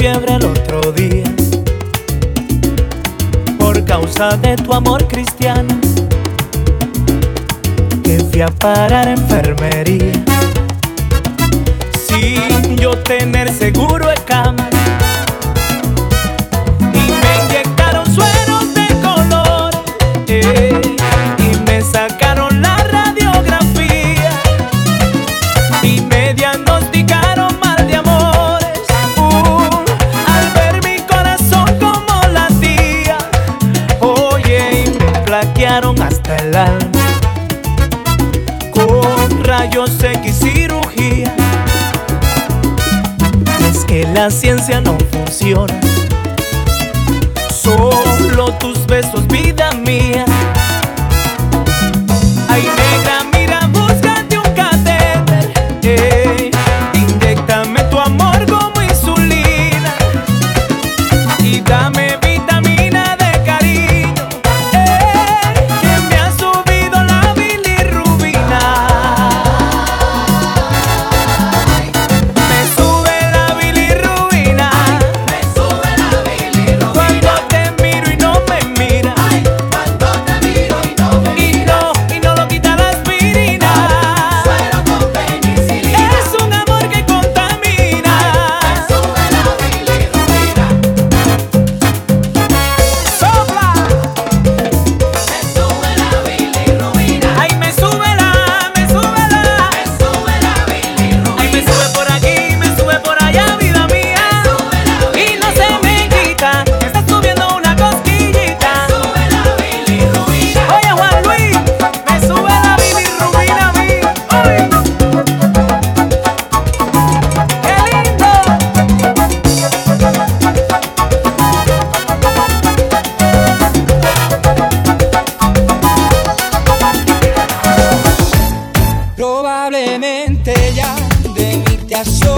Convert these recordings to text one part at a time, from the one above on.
fiebre el otro día. Por causa de tu amor cristiano que fui a parar enfermería. Sin yo tener seguro corazón.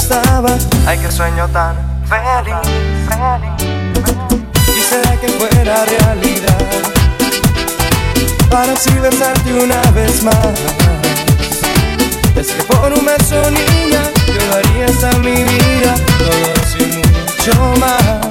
que. Ay, qué sueño tan feliz, feliz. Quisiera que fuera realidad. Para así besarte una vez más. Es que por un beso, niña, yo daría hasta mi vida. Todo sin mucho más.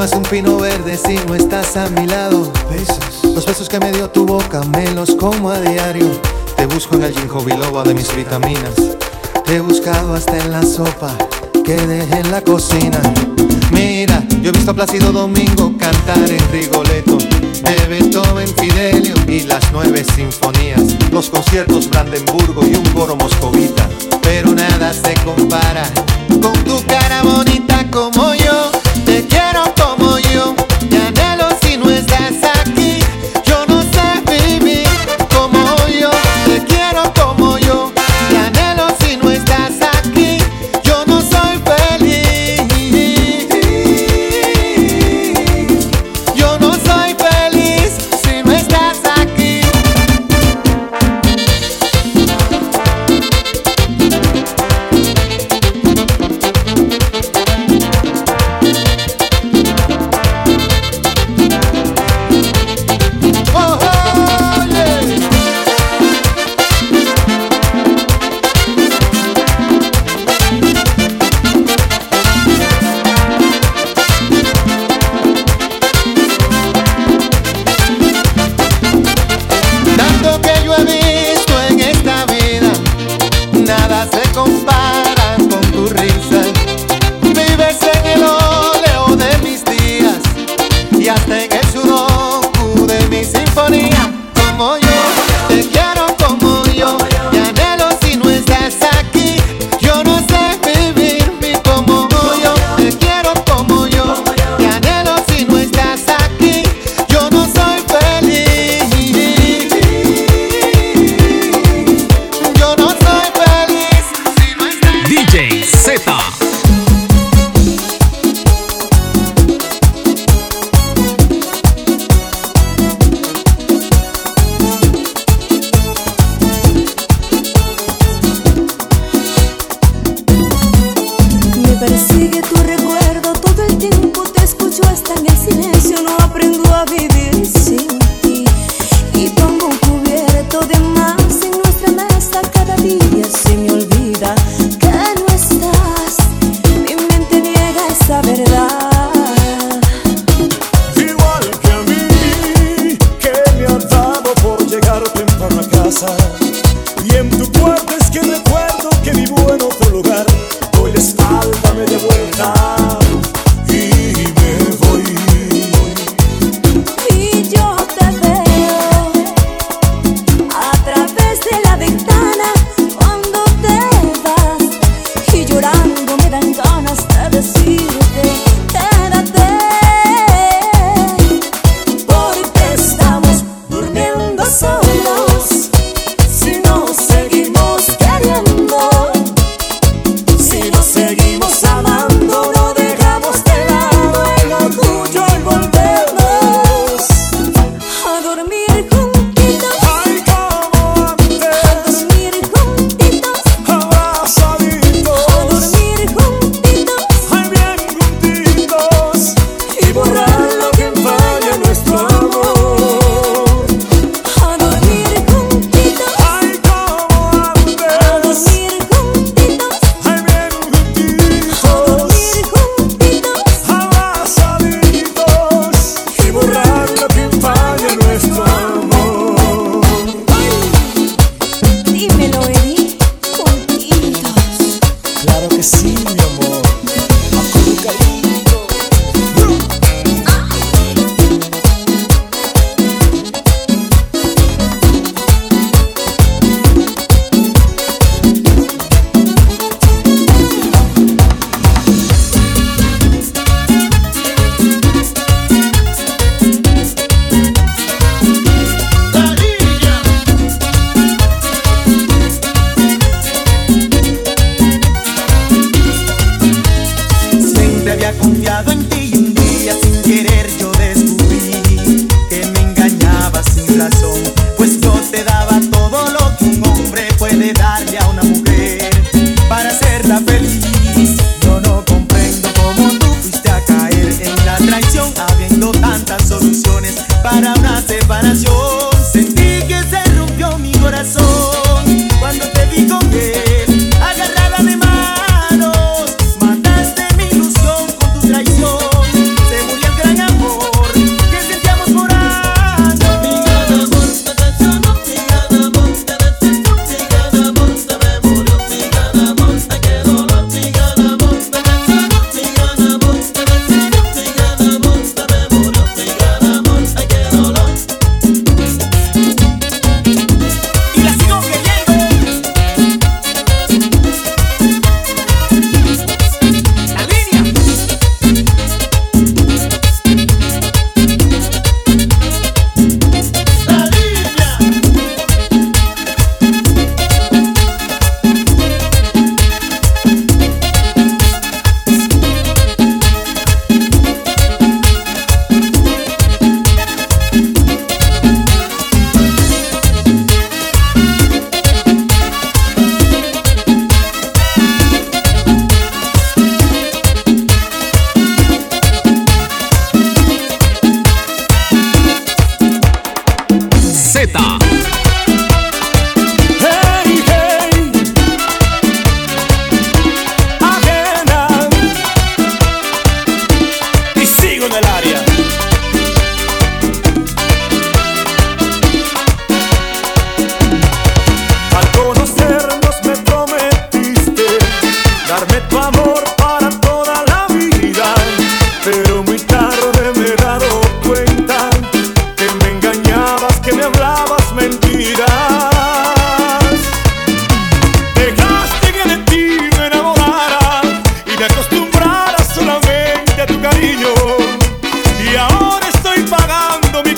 lágrimas un pino verde si no estás a mi lado. Besos. Los besos que me dio tu boca me los como a diario. Te busco en el ginkgo biloba de mis vitaminas. Te he buscado hasta en la sopa que dejé en la cocina. Mira, yo he visto a Plácido Domingo cantar en Rigoletto, de Beethoven, Fidelio y las nueve sinfonías, los conciertos Brandenburgo y un coro moscovita. Pero nada se compara con tu cara bonita como yo. Te quiero todo. coração confía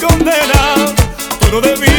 condena, tú no debías.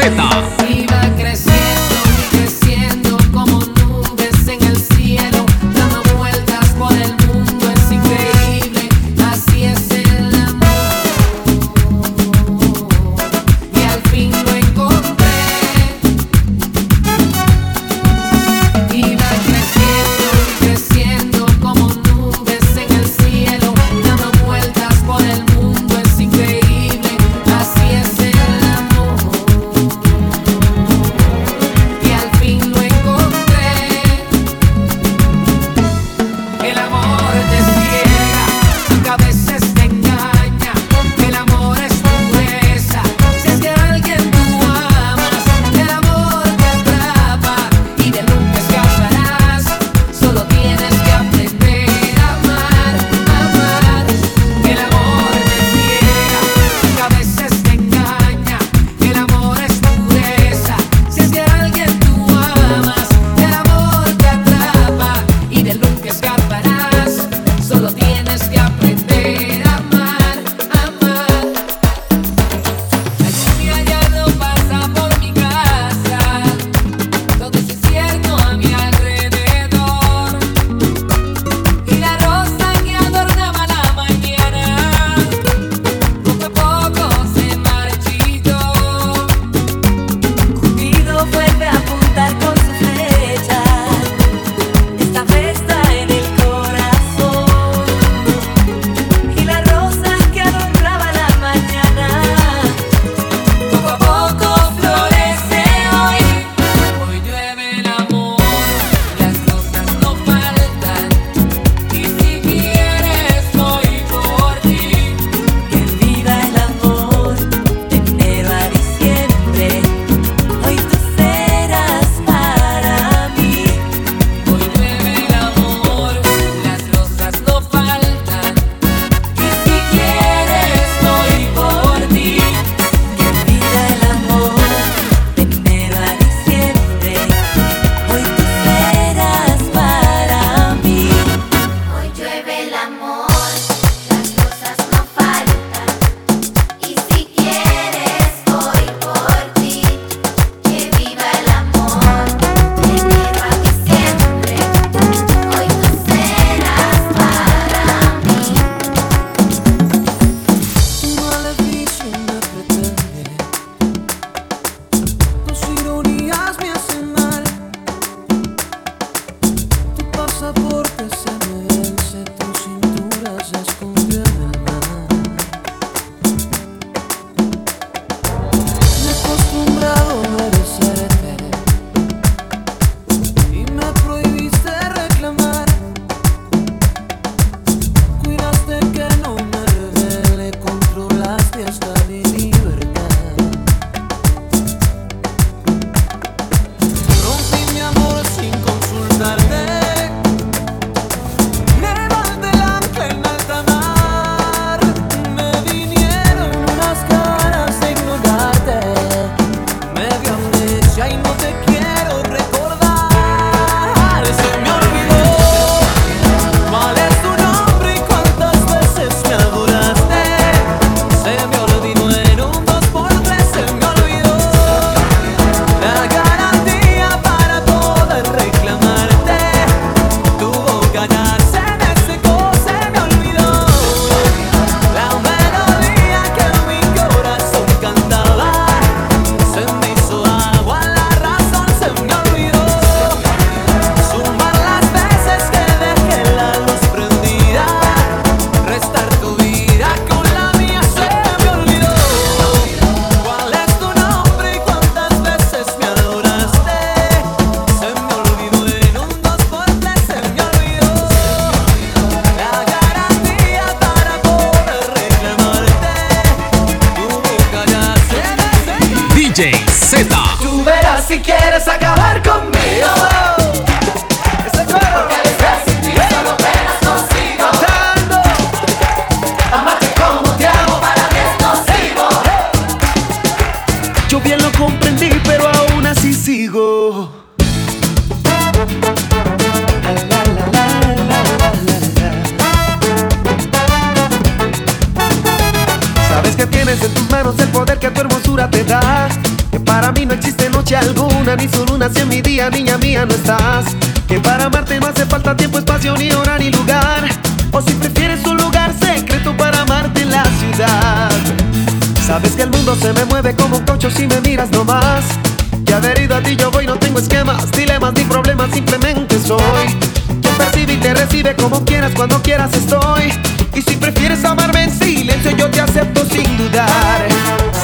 Buceta. noche alguna, ni su luna, si en mi día, niña mía, no estás. Que para amarte no hace falta tiempo, espacio, ni hora, ni lugar. O si prefieres un lugar secreto para amarte en la ciudad. Sabes que el mundo se me mueve como un caucho si me miras nomás. Que adherido a ti yo voy, no tengo esquemas, dilemas ni problemas, simplemente soy. Quien percibe y te recibe como quieras, cuando quieras estoy. Y si prefieres amarme en silencio, yo te acepto sin dudar.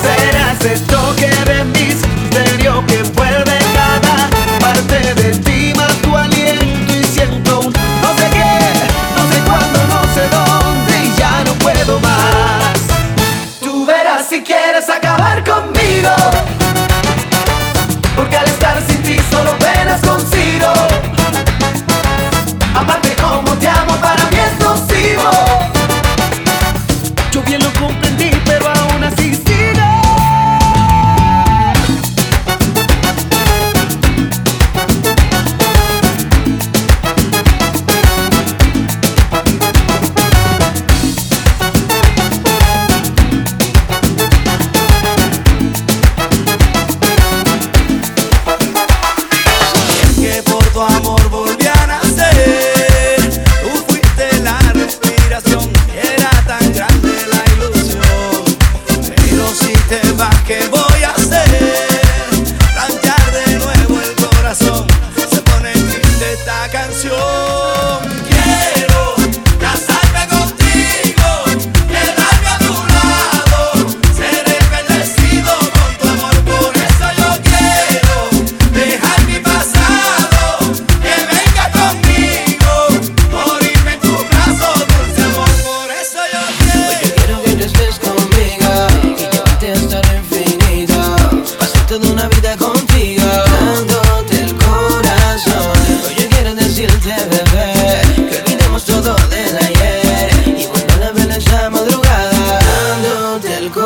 Serás esto. come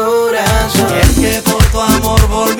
corazón. Y es que por tu amor volví.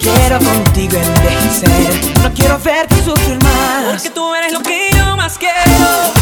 Quiero contigo envejecer, no quiero verte sufrir más. Porque tú eres lo que yo más quiero.